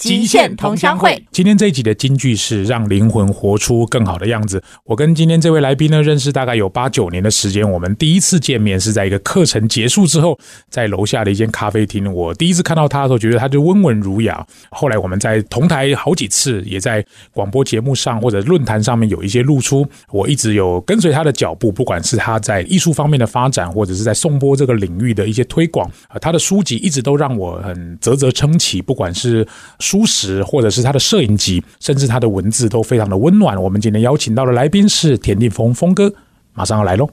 极限同乡会，今天这一集的金句是让灵魂活出更好的样子。我跟今天这位来宾呢认识大概有八九年的时间，我们第一次见面是在一个课程结束之后，在楼下的一间咖啡厅。我第一次看到他的时候，觉得他就温文儒雅。后来我们在同台好几次，也在广播节目上或者论坛上面有一些露出。我一直有跟随他的脚步，不管是他在艺术方面的发展，或者是在颂钵这个领域的一些推广啊，他的书籍一直都让我很啧啧称奇。不管是书食或者是他的摄影集，甚至他的文字都非常的温暖。我们今天邀请到的来宾是田定峰峰哥，马上要来喽。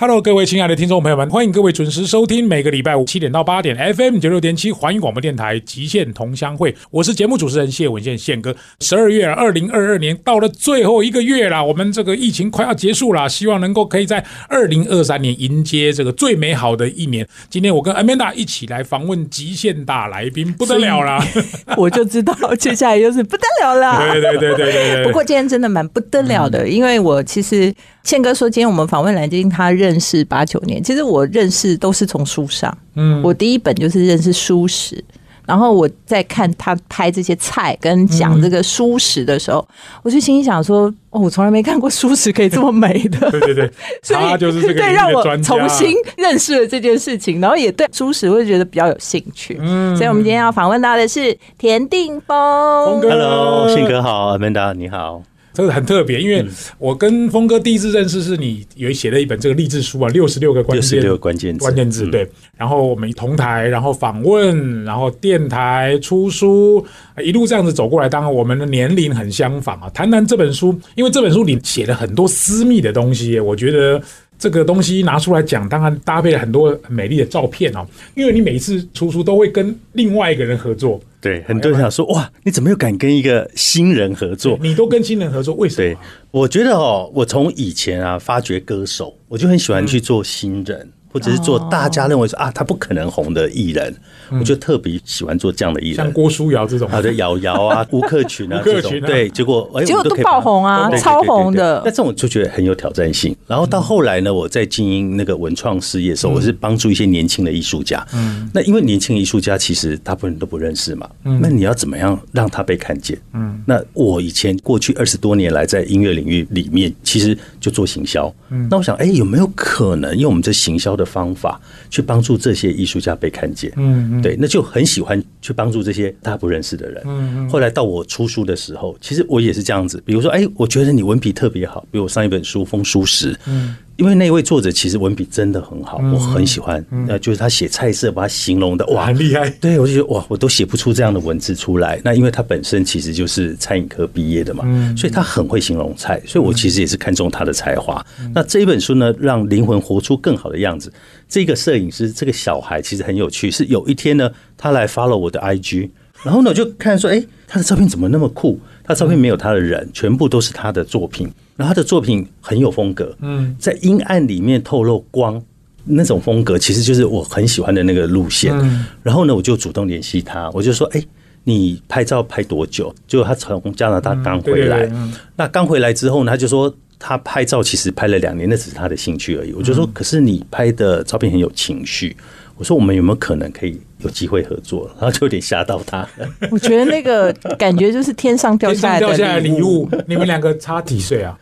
Hello，各位亲爱的听众朋友们，欢迎各位准时收听每个礼拜五七点到八点 FM 九六点七环宇广播电台极限同乡会。我是节目主持人谢文宪宪哥。十二月二零二二年到了最后一个月啦，我们这个疫情快要结束啦，希望能够可以在二零二三年迎接这个最美好的一年。今天我跟 Amanda 一起来访问极限大来宾，不得了啦，我就知道接下来又是不得了啦。对对对对对。不过今天真的蛮不得了的，因为我其实。宪哥说：“今天我们访问蓝晶，他认识八九年。其实我认识都是从书上，嗯，我第一本就是认识书史。然后我在看他拍这些菜跟讲这个书史的时候，我就心里想说：哦，我从来没看过书史可以这么美的。对对对，他就是这个对让我重新认识了这件事情，然后也对书史会觉得比较有兴趣。嗯，所以我们今天要访问到的是田定峰。Hello，信哥好，Amanda 你好。”这个很特别，因为我跟峰哥第一次认识是你有写了一本这个励志书啊，六十六个关键六个关键关键字对。然后我们同台，然后访问，然后电台出书，一路这样子走过来。当然我们的年龄很相仿啊。谈谈这本书，因为这本书里写了很多私密的东西，我觉得这个东西拿出来讲，当然搭配了很多美丽的照片哦。因为你每一次出书都会跟另外一个人合作。对，很多人想说哇，你怎么又敢跟一个新人合作？你都跟新人合作，为什么？对，我觉得哦，我从以前啊发掘歌手，我就很喜欢去做新人。或者是做大家认为说啊，他不可能红的艺人，我就特别喜欢做这样的艺人，像郭书瑶这种，好的瑶瑶 啊，吴克群啊这种，对，结果结果都爆红啊，超红的。那这种就觉得很有挑战性。然后到后来呢，我在经营那个文创事业的时候，我是帮助一些年轻的艺术家。嗯，那因为年轻艺术家其实大部分人都不认识嘛，嗯，那你要怎么样让他被看见？嗯，那我以前过去二十多年来在音乐领域里面，其实就做行销。嗯，那我想，哎，有没有可能用我们这行销的方法？去帮助这些艺术家被看见，嗯，对，那就很喜欢去帮助这些大家不认识的人。嗯嗯，后来到我出书的时候，其实我也是这样子。比如说，哎，我觉得你文笔特别好，比如我上一本书《风书史》，嗯。因为那位作者其实文笔真的很好，我很喜欢。那就是他写菜色，把它形容的哇，很厉害。对我就觉得哇，我都写不出这样的文字出来。那因为他本身其实就是餐饮科毕业的嘛，所以他很会形容菜。所以我其实也是看中他的才华。那这一本书呢，让灵魂活出更好的样子。这个摄影师，这个小孩其实很有趣。是有一天呢，他来发了我的 IG，然后呢，我就看说，哎，他的照片怎么那么酷？他照片没有他的人，全部都是他的作品。然后他的作品很有风格，嗯，在阴暗里面透露光那种风格，其实就是我很喜欢的那个路线。然后呢，我就主动联系他，我就说：“哎，你拍照拍多久？”就他从加拿大刚回来，那刚回来之后呢，他就说他拍照其实拍了两年，那只是他的兴趣而已。我就说：“可是你拍的照片很有情绪。”我说：“我们有没有可能可以有机会合作？”然后就有点吓到他。我觉得那个感觉就是天上掉下来的礼物。你们两个差几岁啊？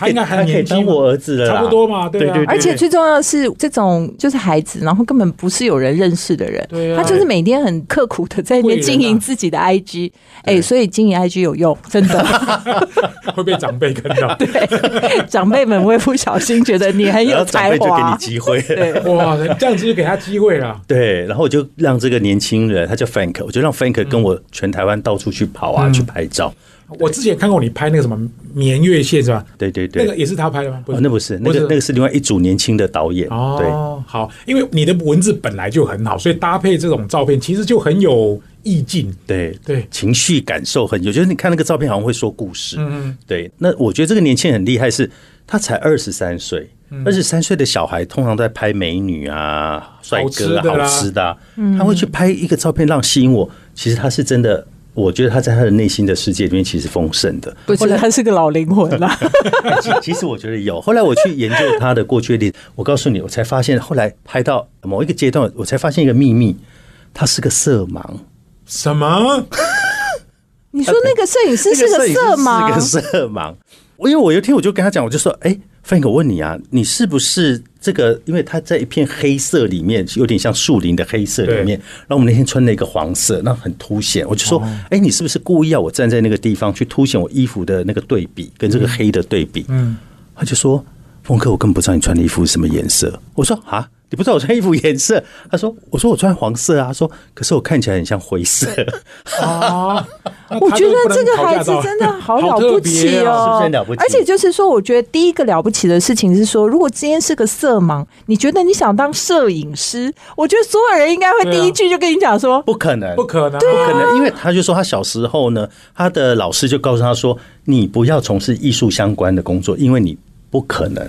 他应该还年轻，我儿子了，差不多嘛，对啊。而且最重要的是，这种就是孩子，然后根本不是有人认识的人，对他就是每天很刻苦的在那边经营自己的 IG，哎，所以经营 IG 有用，真的。会被长辈看到，对，长辈们会不小心觉得你很有才华，就给你机会，对，哇，这样子就给他机会了，对，然后我就让这个年轻人，他叫 Frank，我就让 Frank 跟我全台湾到处去跑啊，去拍照。我之前看过你拍那个什么绵月线是吧？对对对，那个也是他拍的吗？哦，那不是，那个那个是另外一组年轻的导演。哦，好，因为你的文字本来就很好，所以搭配这种照片其实就很有意境。对对，情绪感受很有，就是你看那个照片好像会说故事。嗯，对。那我觉得这个年轻人很厉害，是他才二十三岁，二十三岁的小孩通常都在拍美女啊、帅哥啊、好吃的，他会去拍一个照片让吸引我。其实他是真的。我觉得他在他的内心的世界里面其实丰盛的。不是，他是个老灵魂啦。其 其实我觉得有。后来我去研究他的过去历史，我告诉你，我才发现，后来拍到某一个阶段，我才发现一个秘密，他是个色盲。什么？你说那个摄影师是个色盲？是个色盲。我因为我有一天我就跟他讲，我就说，哎，Frank，我问你啊，你是不是这个？因为他在一片黑色里面，有点像树林的黑色里面。然后我们那天穿了一个黄色，那很凸显。我就说，哎，你是不是故意要我站在那个地方去凸显我衣服的那个对比，跟这个黑的对比？嗯，他就说，峰哥，我根本不知道你穿的衣服是什么颜色。我说啊。你不知道我穿衣服颜色？他说：“我说我穿黄色啊。”他说：“可是我看起来很像灰色。”啊，我觉得这个孩子真的 好了不起哦，了不起。而且就是说，我觉得第一个了不起的事情是说，如果今天是个色盲，你觉得你想当摄影师？我觉得所有人应该会第一句就跟你讲说：“不可能，不可能，不可能。”因为他就说他小时候呢，他的老师就告诉他说：“你不要从事艺术相关的工作，因为你不可能。”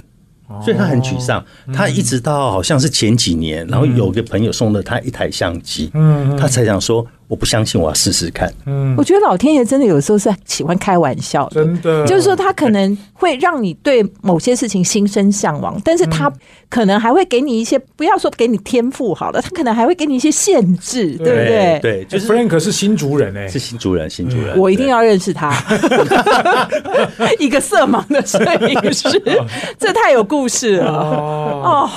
所以他很沮丧，他一直到好像是前几年，然后有个朋友送了他一台相机，嗯，他才想说。我不相信，我要试试看。嗯，我觉得老天爷真的有时候是喜欢开玩笑，真的，就是说他可能会让你对某些事情心生向往，但是他可能还会给你一些，不要说给你天赋好了，他可能还会给你一些限制，对。不对？对，就是 Frank 是新族人哎，是新族人，新族人，我一定要认识他，一个色盲的摄影师，这太有故事了。哦。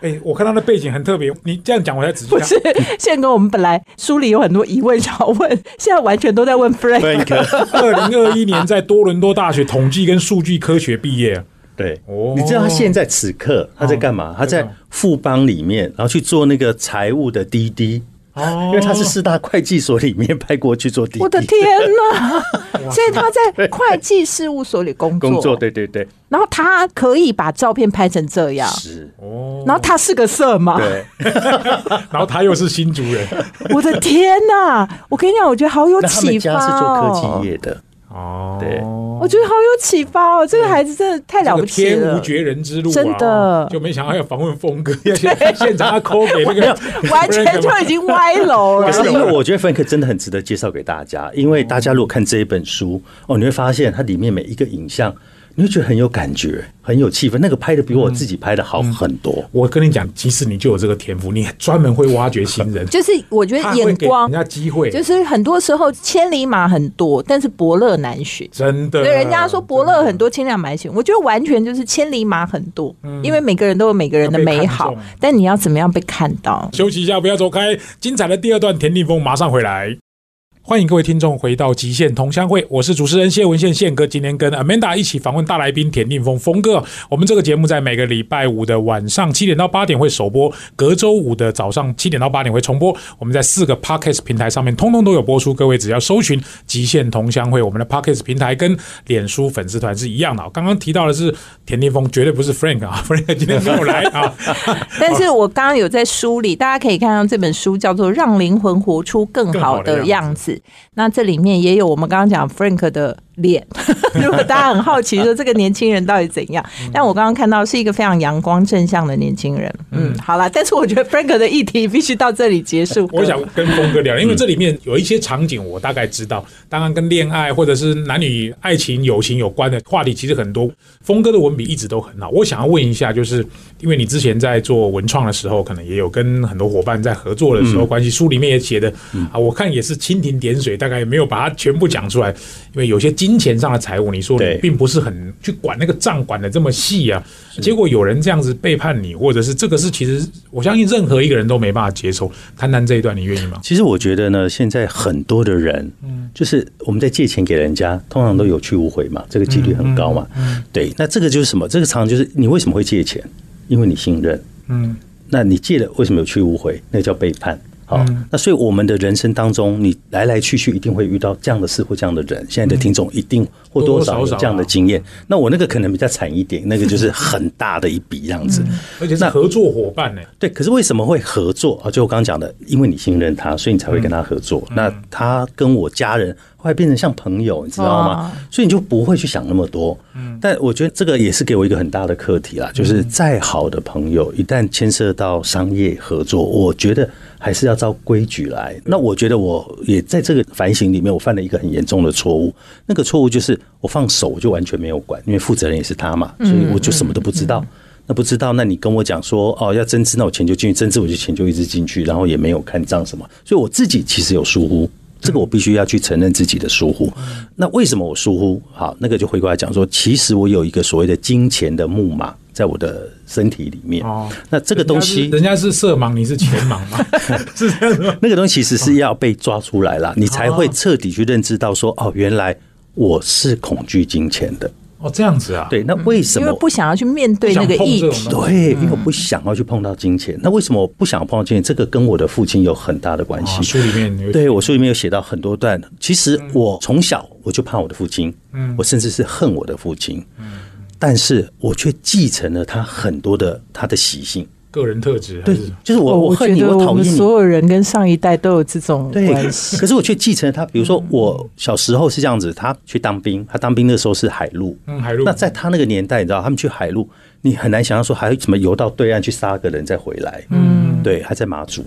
哎，我看他的背景很特别，你这样讲我才仔细。不是，宪哥，我们本来书里有很多疑问想要问，现在完全都在问 Frank。二零二一年在多伦多大学统计跟数据科学毕业。对，哦，你知道他现在此刻他在干嘛？他在富邦里面，然后去做那个财务的滴滴。哦，因为他是四大会计所里面派过去做滴滴。我的天哪！所以他在会计事务所里工作。工作，对对对。然后他可以把照片拍成这样。是哦。然后他是个色盲。对。然后他又是新族人。我的天哪！我跟你讲，我觉得好有启发哦。是做科技业的。哦，对，我觉得好有启发哦！这个孩子真的太了不起了，天无绝人之路，真的就没想到要访问峰哥，现现场要抠给那个，完全就已经歪楼了。可是因为我觉得 Frank 真的很值得介绍给大家，因为大家如果看这一本书哦，你会发现它里面每一个影像。你会觉得很有感觉，很有气氛。那个拍的比我自己拍的好很多。我跟你讲，其实你就有这个天赋，你专门会挖掘新人。就是我觉得眼光，人家机会，就是很多时候千里马很多，但是伯乐难寻。真的，对人家说伯乐很多，千里马寻。我觉得完全就是千里马很多，因为每个人都有每个人的美好，但你要怎么样被看到？休息一下，不要走开，精彩的第二段田立峰马上回来。欢迎各位听众回到《极限同乡会》，我是主持人谢文宪宪哥。今天跟 Amanda 一起访问大来宾田定峰峰哥。我们这个节目在每个礼拜五的晚上七点到八点会首播，隔周五的早上七点到八点会重播。我们在四个 Podcast 平台上面通通都有播出，各位只要搜寻《极限同乡会》，我们的 Podcast 平台跟脸书粉丝团是一样的。刚刚提到的是田定峰，绝对不是 Frank 啊，Frank 今天没有来啊。但是我刚刚有在书里，大家可以看到这本书叫做《让灵魂活出更好的样子》。那这里面也有我们刚刚讲 Frank 的。脸，如果大家很好奇说这个年轻人到底怎样，但我刚刚看到是一个非常阳光正向的年轻人。嗯，好了，但是我觉得 Frank 的议题必须到这里结束。我想跟峰哥聊，因为这里面有一些场景我大概知道，当然跟恋爱或者是男女爱情、友情有关的话题其实很多。峰哥的文笔一直都很好，我想要问一下，就是因为你之前在做文创的时候，可能也有跟很多伙伴在合作的时候关系，书里面也写的啊，我看也是蜻蜓点水，大概也没有把它全部讲出来，因为有些金钱上的财务，你说你并不是很去管那个账管的这么细啊，结果有人这样子背叛你，或者是这个是其实我相信任何一个人都没办法接受。谈谈这一段，你愿意吗？其实我觉得呢，现在很多的人，嗯，就是我们在借钱给人家，通常都有去无回嘛，这个几率很高嘛，嗯，对。那这个就是什么？这个常常就是你为什么会借钱？因为你信任，嗯，那你借了为什么有去无回？那叫背叛。好，那所以我们的人生当中，你来来去去一定会遇到这样的事或这样的人。现在的听众一定或多或少有这样的经验。那我那个可能比较惨一点，那个就是很大的一笔样子，而且是合作伙伴呢。对，可是为什么会合作啊？就我刚刚讲的，因为你信任他，所以你才会跟他合作。那他跟我家人后来变成像朋友，你知道吗？所以你就不会去想那么多。嗯，但我觉得这个也是给我一个很大的课题啦，就是再好的朋友，一旦牵涉到商业合作，我觉得还是要照规矩来。那我觉得我也在这个反省里面，我犯了一个很严重的错误。那个错误就是我放手，我就完全没有管，因为负责人也是他嘛，所以我就什么都不知道。那不知道，那你跟我讲说哦，要增资，那我钱就进去增资，我就钱就一直进去，然后也没有看账什么，所以我自己其实有疏忽，这个我必须要去承认自己的疏忽。那为什么我疏忽？好，那个就回过来讲说，其实我有一个所谓的金钱的木马在我的身体里面。哦，那这个东西，人家是色盲，你是钱盲吗？是这样吗？那个东西其实是要被抓出来了，你才会彻底去认知到说，哦，原来我是恐惧金钱的。哦，这样子啊？对，那为什么？因为不想要去面对那个议题。对，因为我不想要去碰到金钱。那为什么我不想要碰到金钱？这个跟我的父亲有很大的关系。书里面对我书里面有写到很多段。其实我从小我就怕我的父亲，嗯，我甚至是恨我的父亲，嗯，但是我却继承了他很多的他的习性。个人特质对，就是我我恨你，我讨厌你。所有人跟上一代都有这种关系，可是我却继承了他。比如说，我小时候是这样子，他去当兵，他当兵的时候是海陆，嗯，海陆。那在他那个年代，你知道，他们去海陆，你很难想象说还有什么游到对岸去杀个人再回来，嗯，对，还在马祖。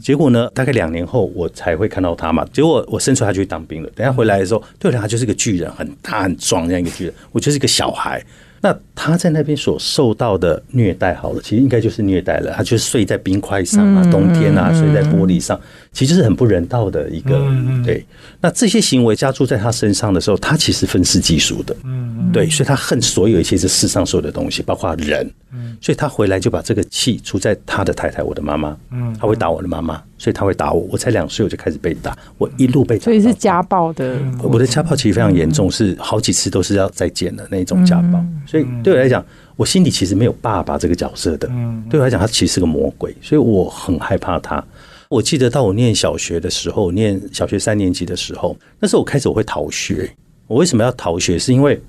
结果呢，大概两年后我才会看到他嘛。结果我生出来他就去当兵了。等下回来的时候，对了，他就是个巨人，很大很壮这样一个巨人，我就是一个小孩。那他在那边所受到的虐待，好了，其实应该就是虐待了。他就是睡在冰块上啊，冬天啊，睡在玻璃上，其实是很不人道的一个。对，那这些行为加注在他身上的时候，他其实愤世嫉俗的。嗯，对，所以他恨所有一切这世上所有的东西，包括人。嗯，所以他回来就把这个气出在他的太太，我的妈妈。嗯，他会打我的妈妈。所以他会打我，我才两岁我就开始被打，我一路被打。所以是家暴的。我的家暴其实非常严重，是好几次都是要再见的那种家暴。所以对我来讲，我心里其实没有爸爸这个角色的。对我来讲，他其实是个魔鬼，所以我很害怕他。我记得到我念小学的时候，念小学三年级的时候，那时候我开始我会逃学。我为什么要逃学？是因为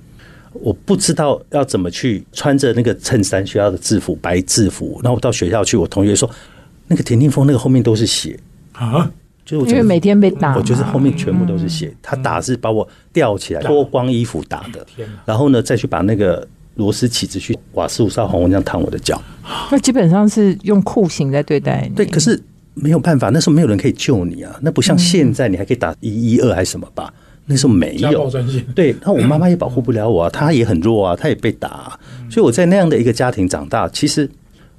我不知道要怎么去穿着那个衬衫、学校的制服、白制服，然后到学校去。我同学说。那个田定峰那个后面都是血啊！就因为每天被打，我就是后面全部都是血。他打是把我吊起来，脱光衣服打的。然后呢，再去把那个螺丝起子去瓦斯五烧红，这样烫我的脚。那基本上是用酷刑在对待你。对，可是没有办法，那时候没有人可以救你啊。那不像现在，你还可以打一一二还是什么吧？那时候没有。对，那我妈妈也保护不了我啊，她也很弱啊，她也被打。所以我在那样的一个家庭长大，其实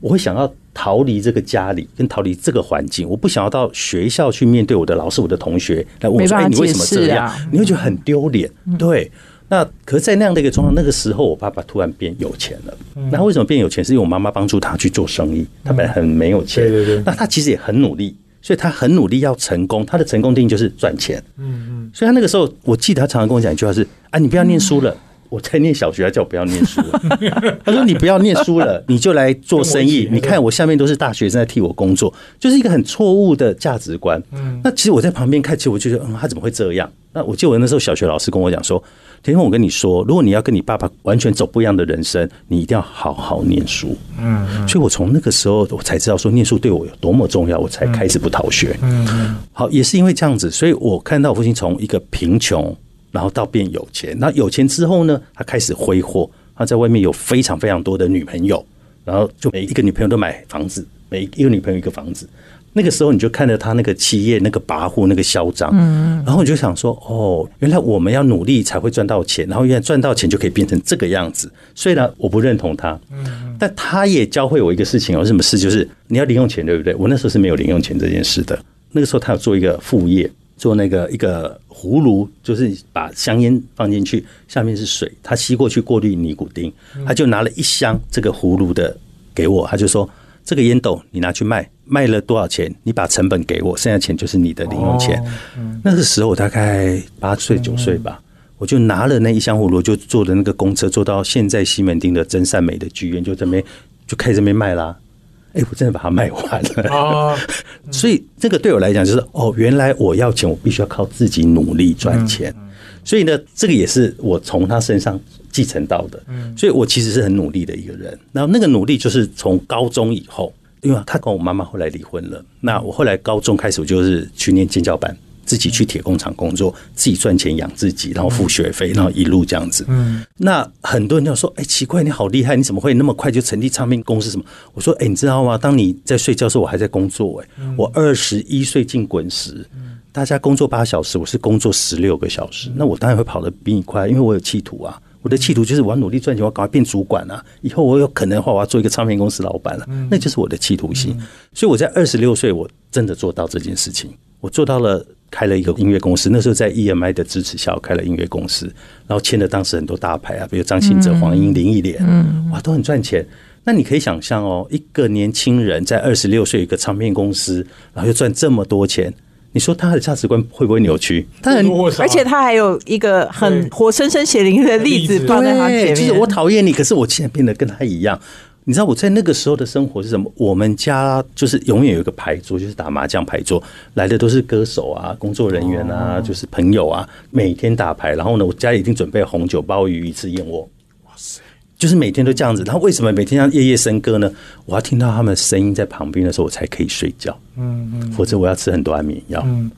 我会想要。逃离这个家里，跟逃离这个环境，我不想要到学校去面对我的老师、我的同学来问说：“哎，你为什么这样？”你会觉得很丢脸。对，那可是，在那样的一个状况，那个时候，我爸爸突然变有钱了。那为什么变有钱？是因为我妈妈帮助他去做生意。他本来很没有钱，对对对。那他其实也很努力，所以他很努力要成功。他的成功定义就是赚钱。嗯嗯。所以他那个时候，我记得他常常跟我讲一句话是：“啊，你不要念书了。”我在念小学，他叫我不要念书。他说：“你不要念书了，你就来做生意。你看我下面都是大学生在替我工作，就是一个很错误的价值观。”嗯，那其实我在旁边看，其实我就觉得，嗯，他怎么会这样？那我记得我那时候小学老师跟我讲说：“田峰，我跟你说，如果你要跟你爸爸完全走不一样的人生，你一定要好好念书。”嗯，所以我从那个时候我才知道说念书对我有多么重要，我才开始不逃学。嗯，好，也是因为这样子，所以我看到我父亲从一个贫穷。然后到变有钱，那有钱之后呢？他开始挥霍，他在外面有非常非常多的女朋友，然后就每一个女朋友都买房子，每一个女朋友一个房子。那个时候你就看着他那个企业那个跋扈那个嚣张，嗯，然后你就想说，哦，原来我们要努力才会赚到钱，然后原来赚到钱就可以变成这个样子。虽然我不认同他，嗯，但他也教会我一个事情，有什么事就是你要零用钱，对不对？我那时候是没有零用钱这件事的。那个时候他要做一个副业。做那个一个葫芦，就是把香烟放进去，下面是水，他吸过去过滤尼古丁，他就拿了一箱这个葫芦的给我，他就说这个烟斗你拿去卖，卖了多少钱？你把成本给我，剩下钱就是你的零用钱。那个时候我大概八岁九岁吧，我就拿了那一箱葫芦，就坐的那个公车，坐到现在西门町的真善美的剧院，就这边就开始这边卖啦。哎，我真的把它卖完了啊！所以这个对我来讲就是哦，原来我要钱，我必须要靠自己努力赚钱。所以呢，这个也是我从他身上继承到的。嗯，所以我其实是很努力的一个人。然后那个努力就是从高中以后，因为他跟我妈妈后来离婚了，那我后来高中开始我就是去念尖教班，自己去铁工厂工作，自己赚钱养自己，然后付学费，然后一路这样子。嗯，那很多人就说：“哎，奇怪，你好厉害，你怎么会那么快就成立唱片公司？什么？”我说：“哎，你知道吗？当你在睡觉的时候，我还在工作。哎，我二十一岁进滚石，大家工作八小时，我是工作十六个小时。那我当然会跑得比你快，因为我有企图啊。我的企图就是我要努力赚钱，我要赶快变主管啊！以后我有可能的话，我要做一个唱片公司老板了。那就是我的企图心。所以我在二十六岁，我真的做到这件事情。我做到了，开了一个音乐公司。那时候在 EMI 的支持下，开了音乐公司，然后签了当时很多大牌啊，比如张信哲、黄英、林忆莲，嗯哇，都很赚钱。那你可以想象哦，一个年轻人在二十六岁一个唱片公司，然后又赚这么多钱，你说他的价值观会不会扭曲？他很，而且他还有一个很活生生血淋的例子放在他前面。就是我讨厌你，可是我竟然变得跟他一样。你知道我在那个时候的生活是什么？我们家就是永远有一个牌桌，就是打麻将牌桌，来的都是歌手啊、工作人员啊，就是朋友啊，每天打牌。然后呢，我家里已经准备红酒、鲍鱼、一次、燕窝。哇塞！就是每天都这样子。然后为什么每天要夜夜笙歌呢？我要听到他们的声音在旁边的时候，我才可以睡觉。嗯嗯。否则我要吃很多安眠药。嗯。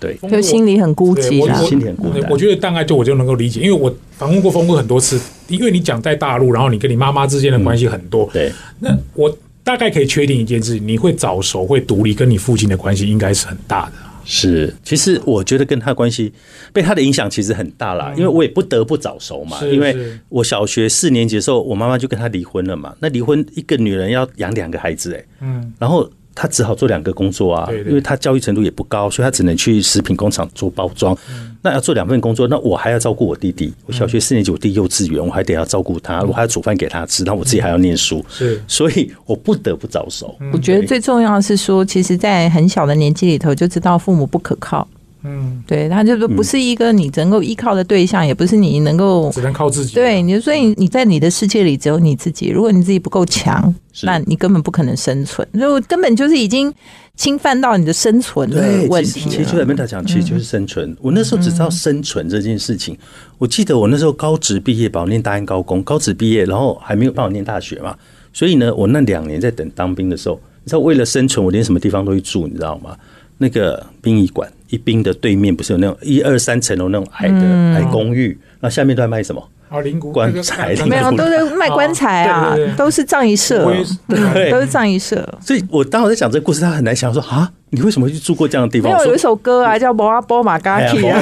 对，就心里很孤寂啊，心里很孤单。我觉得大概就我就能够理解，因为我访问过峰哥很多次，因为你讲在大陆，然后你跟你妈妈之间的关系很多。对，那我大概可以确定一件事：你会早熟，会独立，跟你父亲的关系应该是很大的。是，其实我觉得跟他关系被他的影响其实很大啦，因为我也不得不早熟嘛。因为我小学四年级的时候，我妈妈就跟他离婚了嘛。那离婚一个女人要养两个孩子，哎，嗯，然后。他只好做两个工作啊，因为他教育程度也不高，所以他只能去食品工厂做包装。那要做两份工作，那我还要照顾我弟弟。我小学四年级，我弟幼稚园，我还得要照顾他，我还要煮饭给他吃，然后我自己还要念书。是，所以我不得不早熟。我觉得最重要的是说，其实，在很小的年纪里头就知道父母不可靠。嗯，对，他就说不是一个你能够依靠的对象，也不是你能够只能靠自己。对，你所以你在你的世界里只有你自己。如果你自己不够强，那你根本不可能生存。就根本就是已经侵犯到你的生存的问题。其实就在跟他讲，其实就是生存。我那时候只知道生存这件事情。我记得我那时候高职毕业，保念大安高工，高职毕业，然后还没有办法念大学嘛。所以呢，我那两年在等当兵的时候，你知道为了生存，我连什么地方都会住，你知道吗？那个殡仪馆。一兵的对面不是有那种一二三层楼那种矮的矮公寓，那下面都在卖什么？啊，灵骨棺材，没有，都在卖棺材啊，都是葬仪社，对，都是葬仪社。所以我当我在讲这个故事，他很难想说啊，你为什么会去住过这样的地方？没有有一首歌啊，叫《摩阿波马嘎提》啊，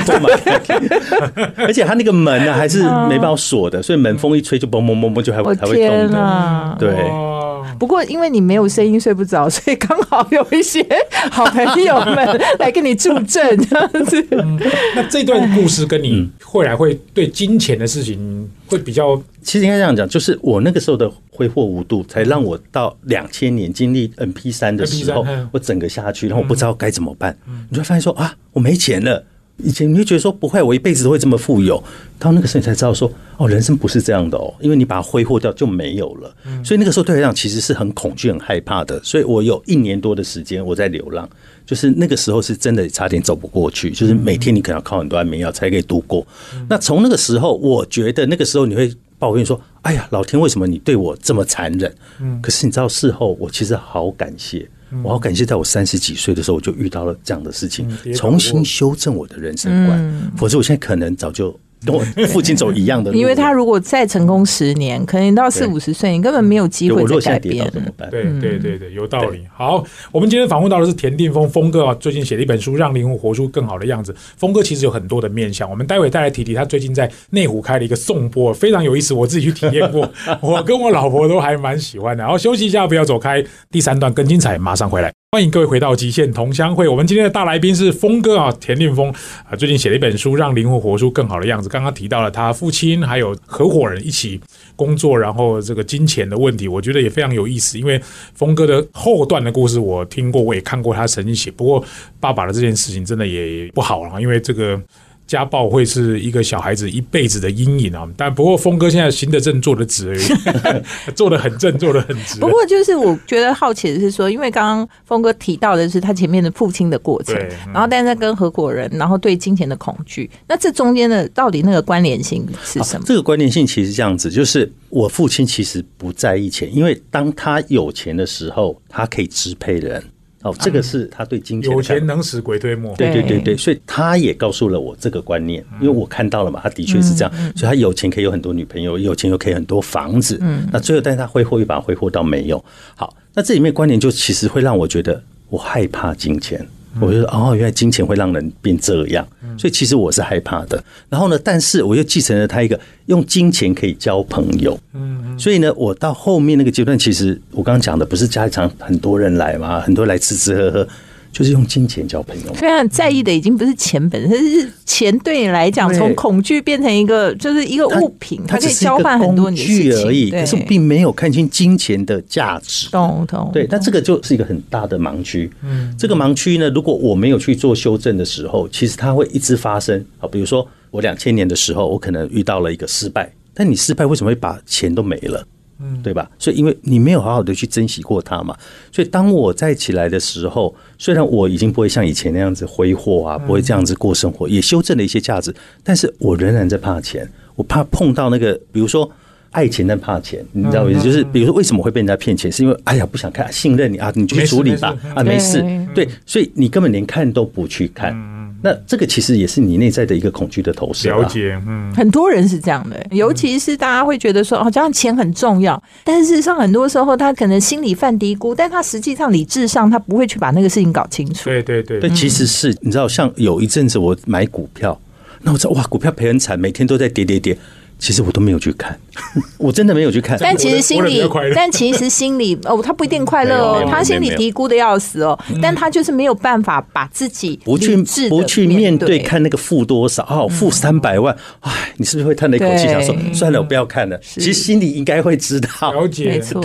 而且他那个门呢还是没办法锁的，所以门风一吹就嘣嘣嘣嘣就还会还会动的，对。不过，因为你没有声音睡不着，所以刚好有一些好朋友们来跟你助阵这样子。那这段故事跟你后来会对金钱的事情会比较，其实应该这样讲，就是我那个时候的挥霍无度，才让我到两千年经历 N P 三的时候，我整个下去，然后我不知道该怎么办，你就会发现说啊，我没钱了。以前你会觉得说不会，我一辈子都会这么富有。到那个时候你才知道说，哦，人生不是这样的哦，因为你把它挥霍掉就没有了。所以那个时候对我来讲其实是很恐惧、很害怕的。所以我有一年多的时间我在流浪，就是那个时候是真的差点走不过去，就是每天你可能要靠很多安眠药才可以度过。那从那个时候，我觉得那个时候你会抱怨说，哎呀，老天为什么你对我这么残忍？嗯，可是你知道事后我其实好感谢。我好感谢，在我三十几岁的时候，我就遇到了这样的事情，重新修正我的人生观。否则，我现在可能早就。跟我父亲走一样的路，因为他如果再成功十年，可能到四五十岁，你根本没有机会再改变。怎么办？对对对对，有道理。好，我们今天访问到的是田定峰峰哥啊，最近写了一本书《让灵魂活出更好的样子》。峰哥其实有很多的面相，我们待会再来提提他最近在内湖开了一个颂钵，非常有意思，我自己去体验过，我跟我老婆都还蛮喜欢的。然后休息一下，不要走开，第三段更精彩，马上回来。欢迎各位回到极限同乡会。我们今天的大来宾是峰哥啊，田令峰啊，最近写了一本书《让灵魂活出更好的样子》。刚刚提到了他父亲还有合伙人一起工作，然后这个金钱的问题，我觉得也非常有意思。因为峰哥的后段的故事我听过，我也看过他曾经写。不过爸爸的这件事情真的也不好了，因为这个。家暴会是一个小孩子一辈子的阴影啊！但不过峰哥现在行得正，坐得直而已，做得很正，做得很直。不过就是我觉得好奇的是说，因为刚刚峰哥提到的是他前面的父亲的过程，然后但是跟合伙人，然后对金钱的恐惧，那这中间的到底那个关联性是什么？这个关联性其实这样子，就是我父亲其实不在意钱，因为当他有钱的时候，他可以支配人。哦，这个是他对金钱有钱能使鬼推磨。对对对对对，所以他也告诉了我这个观念，因为我看到了嘛，他的确是这样，所以他有钱可以有很多女朋友，有钱又可以很多房子，那最后但是他挥霍一把，挥霍到没有。好，那这里面观念就其实会让我觉得我害怕金钱。我就说哦，原来金钱会让人变这样，所以其实我是害怕的。然后呢，但是我又继承了他一个用金钱可以交朋友，所以呢，我到后面那个阶段，其实我刚刚讲的不是家里常很多人来嘛，很多人来吃吃喝喝，就是用金钱交朋友。非常在意的已经不是钱本身，是钱对你来讲，从恐惧变成一个就是一个物品，它可以交换很多你的情而已，可是并没有看清金钱的价值。懂懂对，但这个就是一个很大的盲区。嗯，这个盲区呢，如果我没有去做修正的时候，其实它会一直发生。啊，比如说我两千年的时候，我可能遇到了一个失败，但你失败为什么会把钱都没了？嗯，对吧？所以因为你没有好好的去珍惜过它嘛，所以当我再起来的时候，虽然我已经不会像以前那样子挥霍啊，不会这样子过生活，也修正了一些价值，但是我仍然在怕钱，我怕碰到那个，比如说。爱钱但怕钱，你知道我意思？就是比如说，为什么会被人家骗钱？是因为哎呀不想看，信任你啊，你去处理吧啊，没事。对，所以你根本连看都不去看。那这个其实也是你内在的一个恐惧的投射、啊。了解，嗯，很多人是这样的，尤其是大家会觉得说，哦，这样钱很重要，但是事实上很多时候他可能心里犯嘀咕，但他实际上理智上他不会去把那个事情搞清楚。对对对但，其实是你知道，像有一阵子我买股票，那我知道哇，股票赔很惨，每天都在跌跌跌。其实我都没有去看，我真的没有去看。但其实心里但其实心里哦，他不一定快乐哦他心里嘀咕的要死哦，但他就是没有办法把自己不去不去面对对，看那个负多少哦，负三百万，哎，你是不是会叹了一口气，对。想说算了，我不要看了？其实心里应该会知道。了解，没错，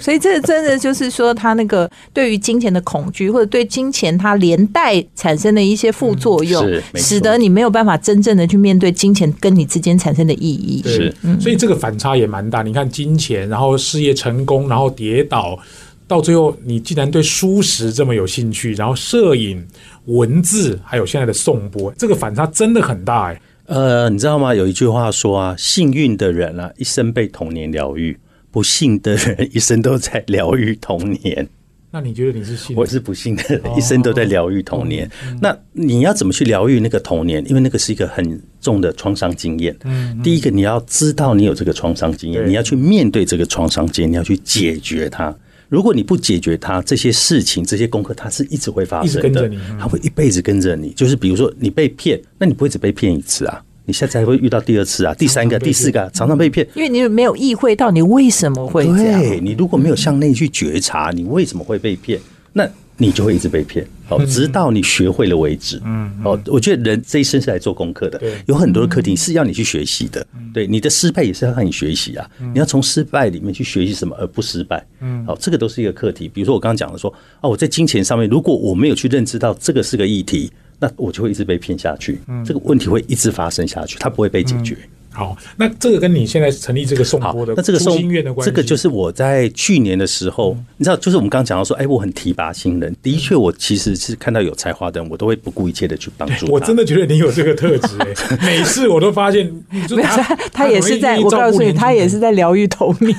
所以这真的就是说，他那个对于金钱的恐惧，或者对金钱它连带产生的一些副作用使得你没有办法真正的去面对金钱跟你之间产生的意义。是，所以这个反反差也蛮大。你看金钱，然后事业成功，然后跌倒，到最后你竟然对书食这么有兴趣，然后摄影、文字，还有现在的颂钵，这个反差真的很大哎。呃，你知道吗？有一句话说啊，幸运的人啊，一生被童年疗愈；不幸的人，一生都在疗愈童年。那你觉得你是幸运？我是不幸的，一生都在疗愈童年。那你要怎么去疗愈那个童年？因为那个是一个很重的创伤经验。第一个，你要知道你有这个创伤经验，你要去面对这个创伤经验，你要去解决它。如果你不解决它，这些事情、这些功课，它是一直会发生的它会一辈子跟着你。就是比如说你被骗，那你不会只被骗一次啊，你下次还会遇到第二次啊、第三个、第四个啊，常常被骗。因为你没有意会到你为什么会这样。对你如果没有向内去觉察，你为什么会被骗，那你就会一直被骗，哦，直到你学会了为止。嗯，哦，我觉得人这一生是来做功课的对，有很多的课题是要你去学习的。对，你的失败也是要让你学习啊，你要从失败里面去学习什么，而不失败。嗯，好，这个都是一个课题。比如说我刚刚讲的说，哦，我在金钱上面，如果我没有去认知到这个是个议题，那我就会一直被骗下去。这个问题会一直发生下去，它不会被解决。好，那这个跟你现在成立这个颂好钵的，那这个送初心院的关系，这个就是我在去年的时候，你知道，就是我们刚刚讲到说，哎，我很提拔新人。的确，我其实是看到有才华的人，我都会不顾一切的去帮助他。我真的觉得你有这个特质哎，每次我都发现，没有，他他也是在，我告诉你，他也是在疗愈童年。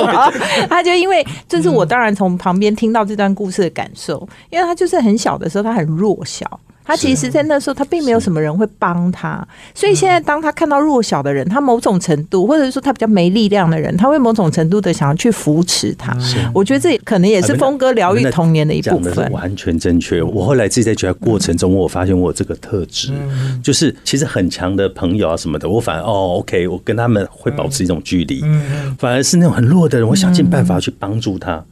他就因为，这是我当然从旁边听到这段故事的感受，因为他就是很小的时候，他很弱小。他其实，在那时候，他并没有什么人会帮他，所以现在当他看到弱小的人，他某种程度，或者说他比较没力量的人，他会某种程度的想要去扶持他。我觉得这可能也是峰哥疗愈童年的一部分。完全正确。我后来自己在觉得过程中，我发现我有这个特质，就是其实很强的朋友啊什么的，我反而哦，OK，我跟他们会保持一种距离，反而是那种很弱的人，我想尽办法去帮助他。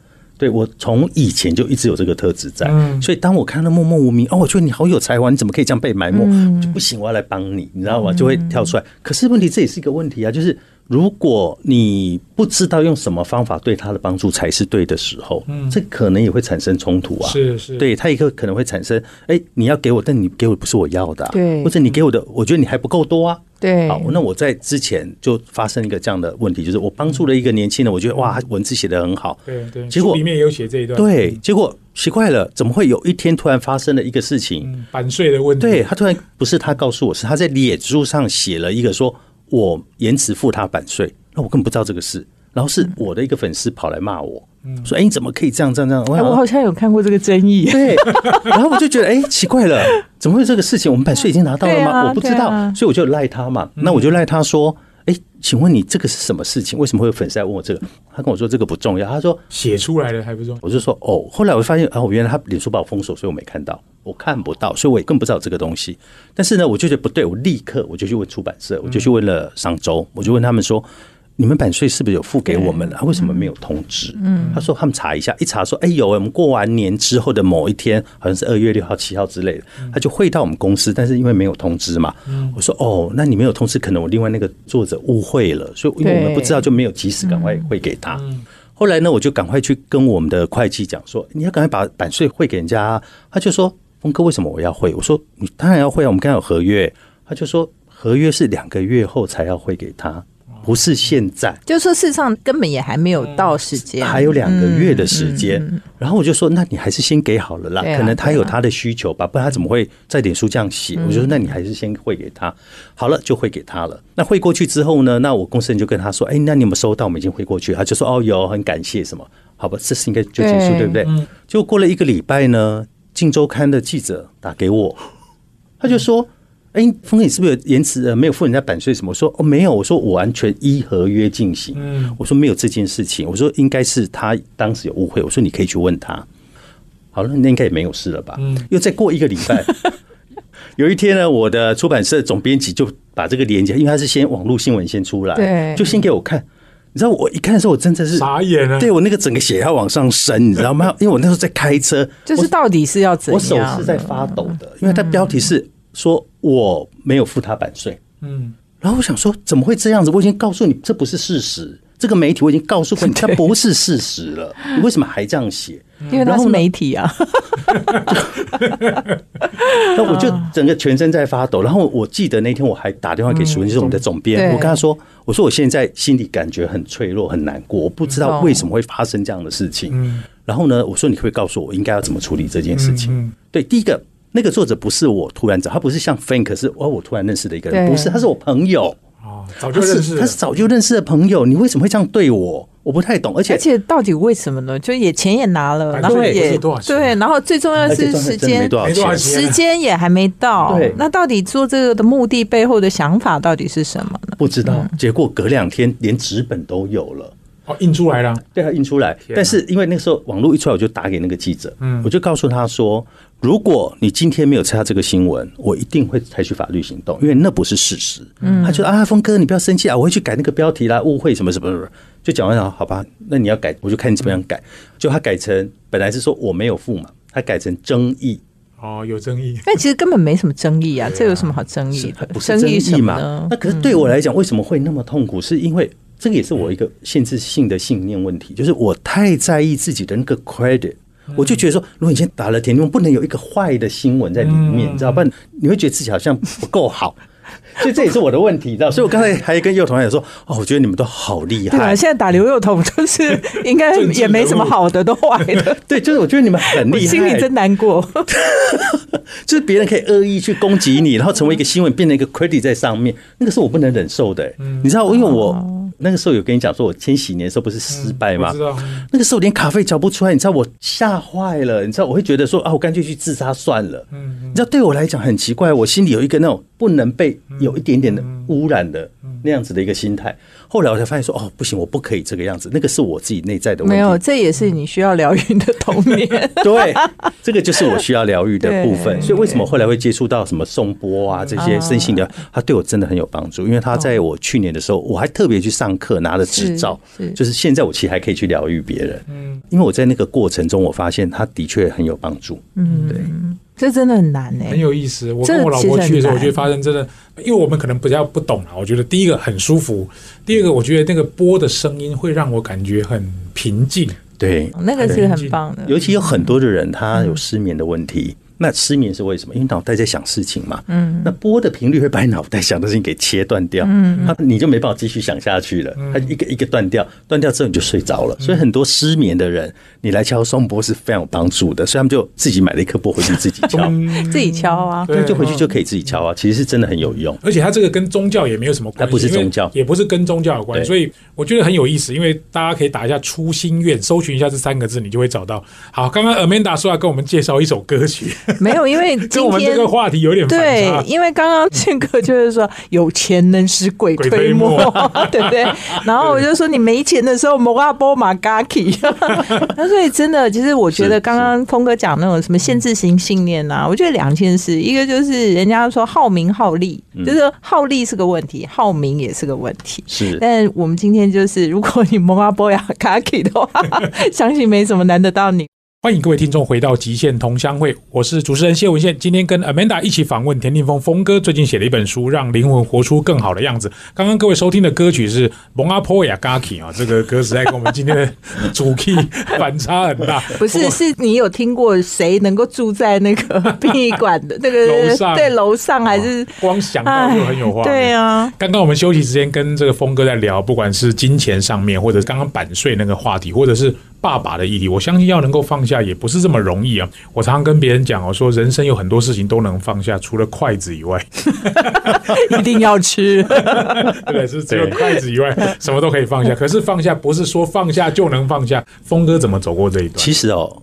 对我从以前就一直有这个特质在，所以当我看到默默无名，哦，我觉得你好有才华，你怎么可以这样被埋没？就不行，我要来帮你，你知道吗？就会跳出来。可是问题这也是一个问题啊，就是如果你不知道用什么方法对他的帮助才是对的时候，嗯。这可能也会产生冲突啊。是是，对他一个可能会产生，哎，你要给我，但你给我不是我要的、啊，对。或者你给我的，我觉得你还不够多啊。对，好，那我在之前就发生一个这样的问题，就是我帮助了一个年轻人，我觉得哇，他文字写得很好，对对，结果里面也有写这一段，对，结果奇怪了，怎么会有一天突然发生了一个事情？嗯，版税的问题，对他突然不是他告诉我，是他在脸书上写了一个说我延迟付他版税，那我根本不知道这个事。然后是我的一个粉丝跑来骂我，说：“哎，你怎么可以这样这样这样？”哎，我好像有看过这个争议。对，然后我就觉得，哎，奇怪了，怎么会这个事情？我们版税已经拿到了吗？我不知道，所以我就赖他嘛。那我就赖他说。哎，请问你这个是什么事情？为什么会有粉丝来问我这个？他跟我说这个不重要。他说写出来了还不重要。我就说哦，后来我发现啊，我原来他脸书把我封锁，所以我没看到，我看不到，所以我也更不知道这个东西。但是呢，我就觉得不对，我立刻我就去问出版社，我就去问了商周，我就问他们说。你们版税是不是有付给我们了？为什么没有通知？嗯，他说他们查一下，一查说，哎，有，我们过完年之后的某一天，好像是二月六号、七号之类的，他就汇到我们公司，但是因为没有通知嘛，我说哦，那你没有通知，可能我另外那个作者误会了，所以因为我们不知道，就没有及时赶快汇给他。后来呢，我就赶快去跟我们的会计讲说，你要赶快把版税汇给人家。他就说，峰哥，为什么我要汇？我说你当然要汇啊，我们刚有合约。他就说，合约是两个月后才要汇给他。不是现在，就说事实上根本也还没有到时间，还有两个月的时间。然后我就说，那你还是先给好了啦，可能他有他的需求吧，不然他怎么会在脸书这样写？我就说，那你还是先汇给他，好了就汇给他了。那汇过去之后呢，那我公司人就跟他说，哎，那你有没有收到？我们已经汇过去。他就说，哦，有，很感谢什么？好吧，这事应该就结束，对不对？就过了一个礼拜呢，《镜周刊》的记者打给我，他就说。哎，峰哥，你是不是有延迟？呃，没有付人家版税什么？我说哦，没有。我说我完全依合约进行。嗯，我说没有这件事情。我说应该是他当时有误会。我说你可以去问他。好了，那应该也没有事了吧？嗯。又再过一个礼拜，有一天呢，我的出版社总编辑就把这个连接，因为他是先网络新闻先出来，对，就先给我看。你知道我一看的时候，我真的是傻眼了。对我那个整个血压往上升，你知道吗？因为我那时候在开车，就是到底是要怎样？我手是在发抖的，因为它标题是。说我没有付他版税，嗯，然后我想说怎么会这样子？我已经告诉你这不是事实，这个媒体我已经告诉过你，它不是事实了，你为什么还这样写？因为他是媒体啊，那我就整个全身在发抖。然后我记得那天我还打电话给苏文，就是我们的总编，我跟他说，我说我现在心里感觉很脆弱，很难过，我不知道为什么会发生这样的事情。然后呢，我说你会告诉我应该要怎么处理这件事情？对，第一个。那个作者不是我突然找，他不是像 Frank，是哦，我突然认识的一个人，不是，他是我朋友哦，早就认识，他是早就认识的朋友，你为什么会这样对我？我不太懂，而且而且到底为什么呢？就也钱也拿了，然后也对，然后最重要是时间，时间也还没到，对，那到底做这个的目的背后的想法到底是什么呢？不知道，结果隔两天连纸本都有了。哦，印出来了，对，他印出来。但是因为那时候网络一出来，我就打给那个记者，嗯，我就告诉他说，如果你今天没有猜到这个新闻，我一定会采取法律行动，因为那不是事实。嗯，他就啊，峰哥，你不要生气啊，我会去改那个标题啦，误会什么什么什么。就讲完了，好吧，那你要改，我就看你怎么样改。就他改成本来是说我没有付嘛，他改成争议。哦，有争议。但其实根本没什么争议啊，这有什么好争议的？不是争议嘛？那可是对我来讲，为什么会那么痛苦？是因为。这个也是我一个限制性的信念问题，就是我太在意自己的那个 credit，我就觉得说，如果你先打了田，你不能有一个坏的新闻在里面，你知道不？你会觉得自己好像不够好。所以这也是我的问题，知道？所以我刚才还跟幼童也说，哦，我觉得你们都好厉害。对啊，现在打刘幼童就是应该 也没什么好的，都坏的。对，就是我觉得你们很厉害，心里真难过。就是别人可以恶意去攻击你，然后成为一个新闻，变成一个 credit 在上面，那个是我不能忍受的。你知道，因为我。那个时候有跟你讲说，我千禧年的时候不是失败吗？那个时候连卡费交不出来，你知道我吓坏了。你知道我会觉得说啊，我干脆去自杀算了。嗯，你知道对我来讲很奇怪，我心里有一个那种不能被有一点点的污染的那样子的一个心态。后来我才发现说，哦，不行，我不可以这个样子。那个是我自己内在的问题。没有，这也是你需要疗愈的童年。对，这个就是我需要疗愈的部分。所以为什么后来会接触到什么颂钵啊这些身心疗，他对我真的很有帮助。因为他在我去年的时候，我还特别去上课拿了执照，就是现在我其实还可以去疗愈别人。嗯，因为我在那个过程中，我发现他的确很有帮助。嗯，对。这真的很难哎，很有意思。我跟我老婆去的时候，我觉得发生真的，因为我们可能比较不懂啊。我觉得第一个很舒服，第二个我觉得那个波的声音会让我感觉很平静。对，那个是很棒的。尤其有很多的人，他有失眠的问题，那失眠是为什么？因为脑袋在想事情嘛。嗯，那波的频率会把你脑袋想的事情给切断掉。嗯，它你就没办法继续想下去了。它一个一个断掉，断掉之后你就睡着了。所以很多失眠的人，你来敲松波是非常有帮助的。所以他们就自己买了一颗波回去自己敲，自己敲啊，对，就回去就可以自己敲啊。其实是真的很有用。而且它这个跟宗教也没有什么关系，它不是宗教，也不是跟宗教有关。所以我觉得很有意思，因为大家可以打一下“初心愿”，搜寻一下这三个字，你就会找到。好，刚刚 Amanda 说要跟我们介绍一首歌曲。没有，因为跟我们这个话题有点对，因为刚刚宪哥就是说有钱能使鬼推磨，对不对？然后我就说你没钱的时候，摩阿波马嘎奇。那所以真的，其实我觉得刚刚峰哥讲那种什么限制型信念呐，我觉得两件事，一个就是人家说好名好利，就是好利是个问题，好名也是个问题。是，但我们今天就是，如果你摩阿波亚嘎奇的话，相信没什么难得到你。欢迎各位听众回到极限同乡会，我是主持人谢文宪。今天跟 Amanda 一起访问田定峰峰哥，最近写了一本书《让灵魂活出更好的样子》。刚刚各位收听的歌曲是《蒙阿波亚嘎奇》啊，这个歌实在跟我们今天的主 key 反差很大。不是，是你有听过谁能够住在那个殡仪馆的那个楼上？对，楼上还是光想到就很有画面。对啊，刚刚我们休息时间跟这个峰哥在聊，不管是金钱上面，或者刚刚版税那个话题，或者是。爸爸的议题，我相信要能够放下也不是这么容易啊！我常常跟别人讲，哦说人生有很多事情都能放下，除了筷子以外 一定要吃。对，是除了筷子以外，什么都可以放下。可是放下不是说放下就能放下。峰哥怎么走过这一段？其实哦，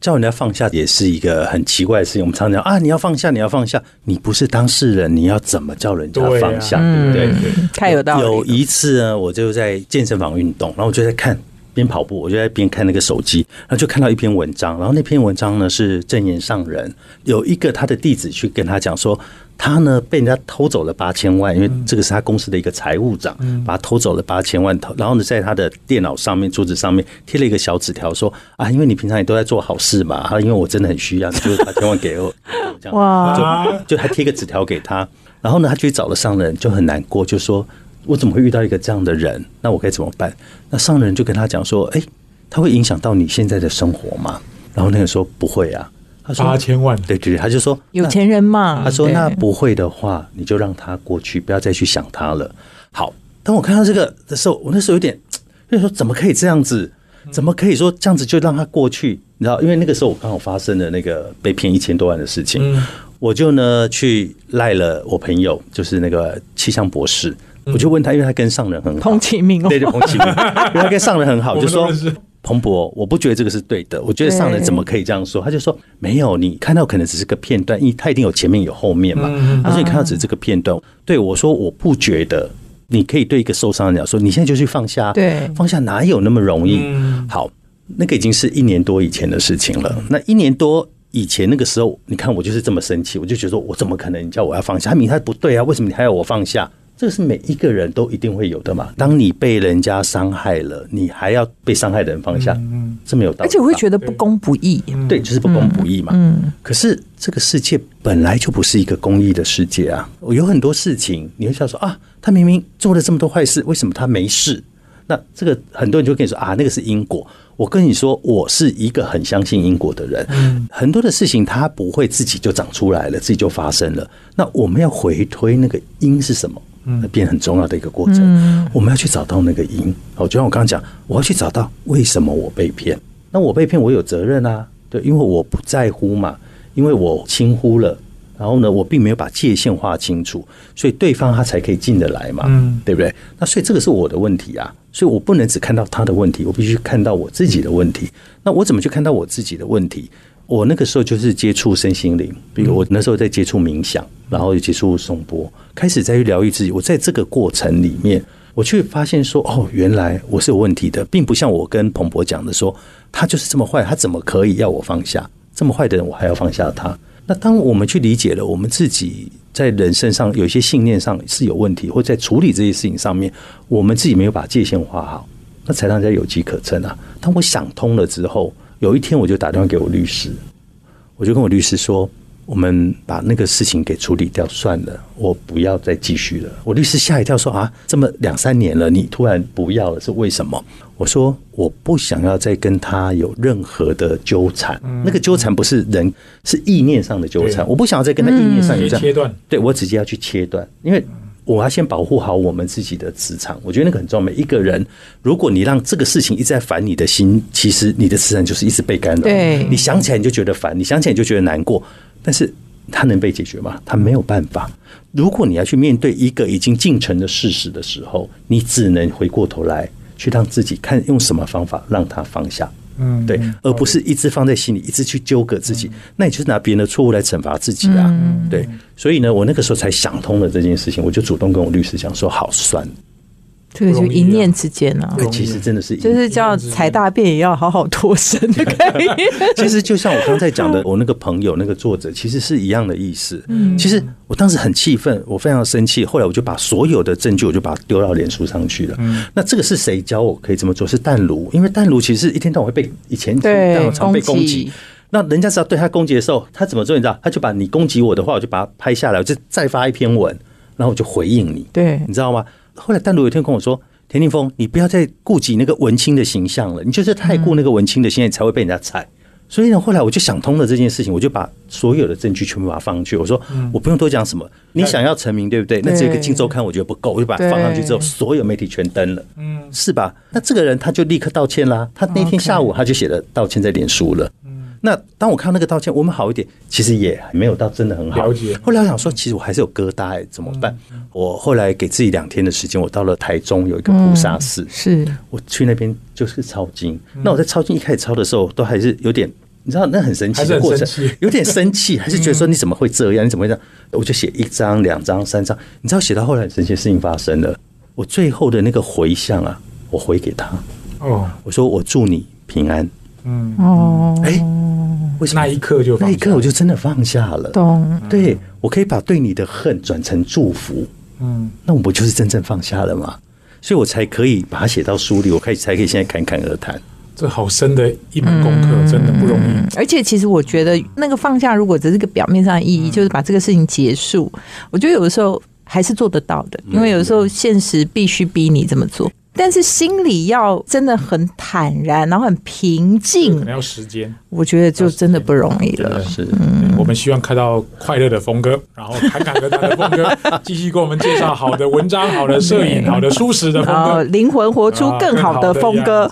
叫人家放下也是一个很奇怪的事情。我们常讲啊，你要放下，你要放下，你不是当事人，你要怎么叫人家放下？对不对？太有道理。有一次呢，我就在健身房运动，然后我就在看。边跑步，我就在边看那个手机，然后就看到一篇文章，然后那篇文章呢是证言上人有一个他的弟子去跟他讲说，他呢被人家偷走了八千万，因为这个是他公司的一个财务长，把他偷走了八千万，然后呢在他的电脑上面、桌子上面贴了一个小纸条，说啊，因为你平常也都在做好事嘛，啊，因为我真的很需要，就是八千万给我，这 样哇，就就还贴个纸条给他，然后呢他去找了上人，就很难过，就说。我怎么会遇到一个这样的人？那我该怎么办？那上人就跟他讲说：“哎，他会影响到你现在的生活吗？”然后那个说：“不会啊。”他说：“八千万。”对对，他就说：“有钱人嘛。”他说：“那不会的话，你就让他过去，不要再去想他了。”好，当我看到这个的时候，我那时候有点，就说：“怎么可以这样子？怎么可以说这样子就让他过去？”你知道，因为那个时候我刚好发生了那个被骗一千多万的事情，我就呢去赖了我朋友，就是那个气象博士。我就问他，因为他跟上人很好，彭启明，对对，彭启明，因为他跟上人很好，就说彭博，我不觉得这个是对的，我觉得上人怎么可以这样说？他就说没有，你看到可能只是个片段，因为他一定有前面有后面嘛。他说你看到只是这个片段，对我说我不觉得你可以对一个受伤的鸟说，你现在就去放下，对，放下哪有那么容易？好，那个已经是一年多以前的事情了。那一年多以前那个时候，你看我就是这么生气，我就觉得说我怎么可能？你叫我要放下？他明他不对啊，为什么你还要我放下？这是每一个人都一定会有的嘛。当你被人家伤害了，你还要被伤害的人放下，这没有道理。而且我会觉得不公不义，对，就是不公不义嘛。嗯。可是这个世界本来就不是一个公义的世界啊！我有很多事情，你会想说啊，他明明做了这么多坏事，为什么他没事？那这个很多人就跟你说啊，那个是因果。我跟你说，我是一个很相信因果的人。嗯。很多的事情它不会自己就长出来了，自己就发生了。那我们要回推那个因是什么？嗯，变很重要的一个过程。嗯，我们要去找到那个因。哦，就像我刚刚讲，我要去找到为什么我被骗。那我被骗，我有责任啊。对，因为我不在乎嘛，因为我轻忽了。然后呢，我并没有把界限划清楚，所以对方他才可以进得来嘛。嗯，对不对？那所以这个是我的问题啊。所以我不能只看到他的问题，我必须看到我自己的问题。那我怎么去看到我自己的问题？我那个时候就是接触身心灵，比如我那时候在接触冥想，然后又接触颂钵，开始在去疗愈自己。我在这个过程里面，我却发现说，哦，原来我是有问题的，并不像我跟彭博讲的说，他就是这么坏，他怎么可以要我放下？这么坏的人，我还要放下他？那当我们去理解了我们自己在人身上有一些信念上是有问题，或在处理这些事情上面，我们自己没有把界限画好，那才让人家有机可乘啊。当我想通了之后。有一天，我就打电话给我律师，我就跟我律师说：“我们把那个事情给处理掉算了，我不要再继续了。我律师吓一跳说啊，这么两三年了，你突然不要了，是为什么？我说我不想要再跟他有任何的纠缠，那个纠缠不是人，是意念上的纠缠，我不想要再跟他意念上有这样切断，对我直接要去切断，因为。我要先保护好我们自己的磁场，我觉得那个很重要。每一个人，如果你让这个事情一直在烦你的心，其实你的磁场就是一直被干扰。对，你想起来你就觉得烦，你想起来你就觉得难过，但是它能被解决吗？它没有办法。如果你要去面对一个已经进程的事实的时候，你只能回过头来去让自己看用什么方法让它放下。嗯，对，而不是一直放在心里，一直去纠葛自己，那你就是拿别人的错误来惩罚自己啊。对，所以呢，我那个时候才想通了这件事情，我就主动跟我律师讲说，好算。这个就一念之间啊，其实真的是就是叫踩大便也要好好脱身的概念。其实就像我刚才讲的，我那个朋友那个作者，其实是一样的意思。嗯，其实我当时很气愤，我非常生气。后来我就把所有的证据，我就把它丢到脸书上去了。嗯，那这个是谁教我可以这么做？是淡如，因为淡如其实一天到晚会被以前对常被攻击。那人家只要对他攻击的时候，他怎么做？你知道？他就把你攻击我的话，我就把它拍下来，我就再发一篇文，然后我就回应你。对，你知道吗？后来单独有一天跟我说。田立峰，你不要再顾及那个文青的形象了，你就是太顾那个文青的形象，才会被人家踩。所以呢，后来我就想通了这件事情，我就把所有的证据全部把它放上去。我说，我不用多讲什么，你想要成名，对不对？那这个《金周刊》我觉得不够，我就把它放上去之后，所有媒体全登了，嗯，是吧？那这个人他就立刻道歉啦，他那天下午他就写了道歉在脸书了。那当我看到那个道歉，我们好一点，其实也没有到真的很好。了解。后来我想说，其实我还是有疙瘩，怎么办？我后来给自己两天的时间，我到了台中有一个菩萨寺，是我去那边就是抄经。那我在抄经一开始抄的时候，都还是有点，你知道，那很神奇的过程，有点生气，还是觉得说你怎么会这样？你怎么会这样？我就写一张、两张、三张，你知道，写到后来神奇的事情发生了。我最后的那个回向啊，我回给他，哦，我说我祝你平安。嗯哦，哎。为什么那一刻就那一刻我就真的放下了？懂？对我可以把对你的恨转成祝福，嗯，那我不就是真正放下了吗？所以我才可以把它写到书里，我开始才可以现在侃侃而谈。这好深的一门功课，真的不容易。而且其实我觉得那个放下，如果只是个表面上的意义，就是把这个事情结束，我觉得有的时候还是做得到的，因为有的时候现实必须逼你这么做。但是心里要真的很坦然，然后很平静，可能要时间。我觉得就真的不容易了。是，我们希望看到快乐的峰哥，然后侃侃而谈的峰哥，继续给我们介绍好的文章、好的摄影、好的舒适的峰哥，灵魂活出更好的峰哥。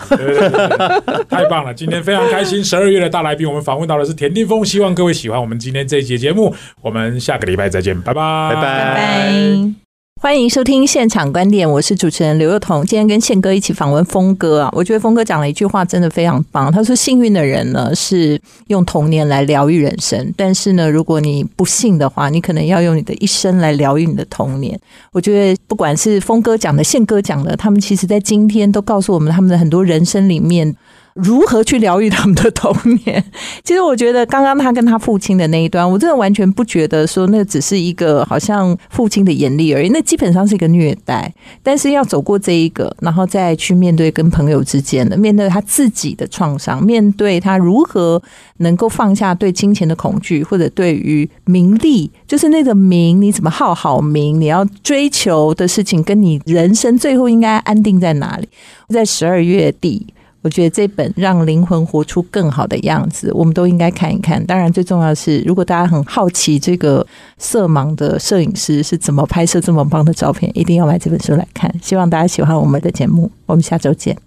太棒了！今天非常开心，十二月的大来宾，我们访问到的是田定峰。希望各位喜欢我们今天这一节节目。我们下个礼拜再见，拜拜，拜拜。欢迎收听现场观点，我是主持人刘幼彤。今天跟宪哥一起访问峰哥啊，我觉得峰哥讲了一句话，真的非常棒。他说：“幸运的人呢，是用童年来疗愈人生；但是呢，如果你不幸的话，你可能要用你的一生来疗愈你的童年。”我觉得，不管是峰哥讲的、宪哥讲的，他们其实在今天都告诉我们他们的很多人生里面。如何去疗愈他们的童年？其实我觉得，刚刚他跟他父亲的那一段，我真的完全不觉得说那只是一个好像父亲的严厉而已，那基本上是一个虐待。但是要走过这一个，然后再去面对跟朋友之间的，面对他自己的创伤，面对他如何能够放下对金钱的恐惧，或者对于名利，就是那个名，你怎么好好名，你要追求的事情，跟你人生最后应该安定在哪里？在十二月底。我觉得这本《让灵魂活出更好的样子》，我们都应该看一看。当然，最重要的是，如果大家很好奇这个色盲的摄影师是怎么拍摄这么棒的照片，一定要买这本书来看。希望大家喜欢我们的节目，我们下周见。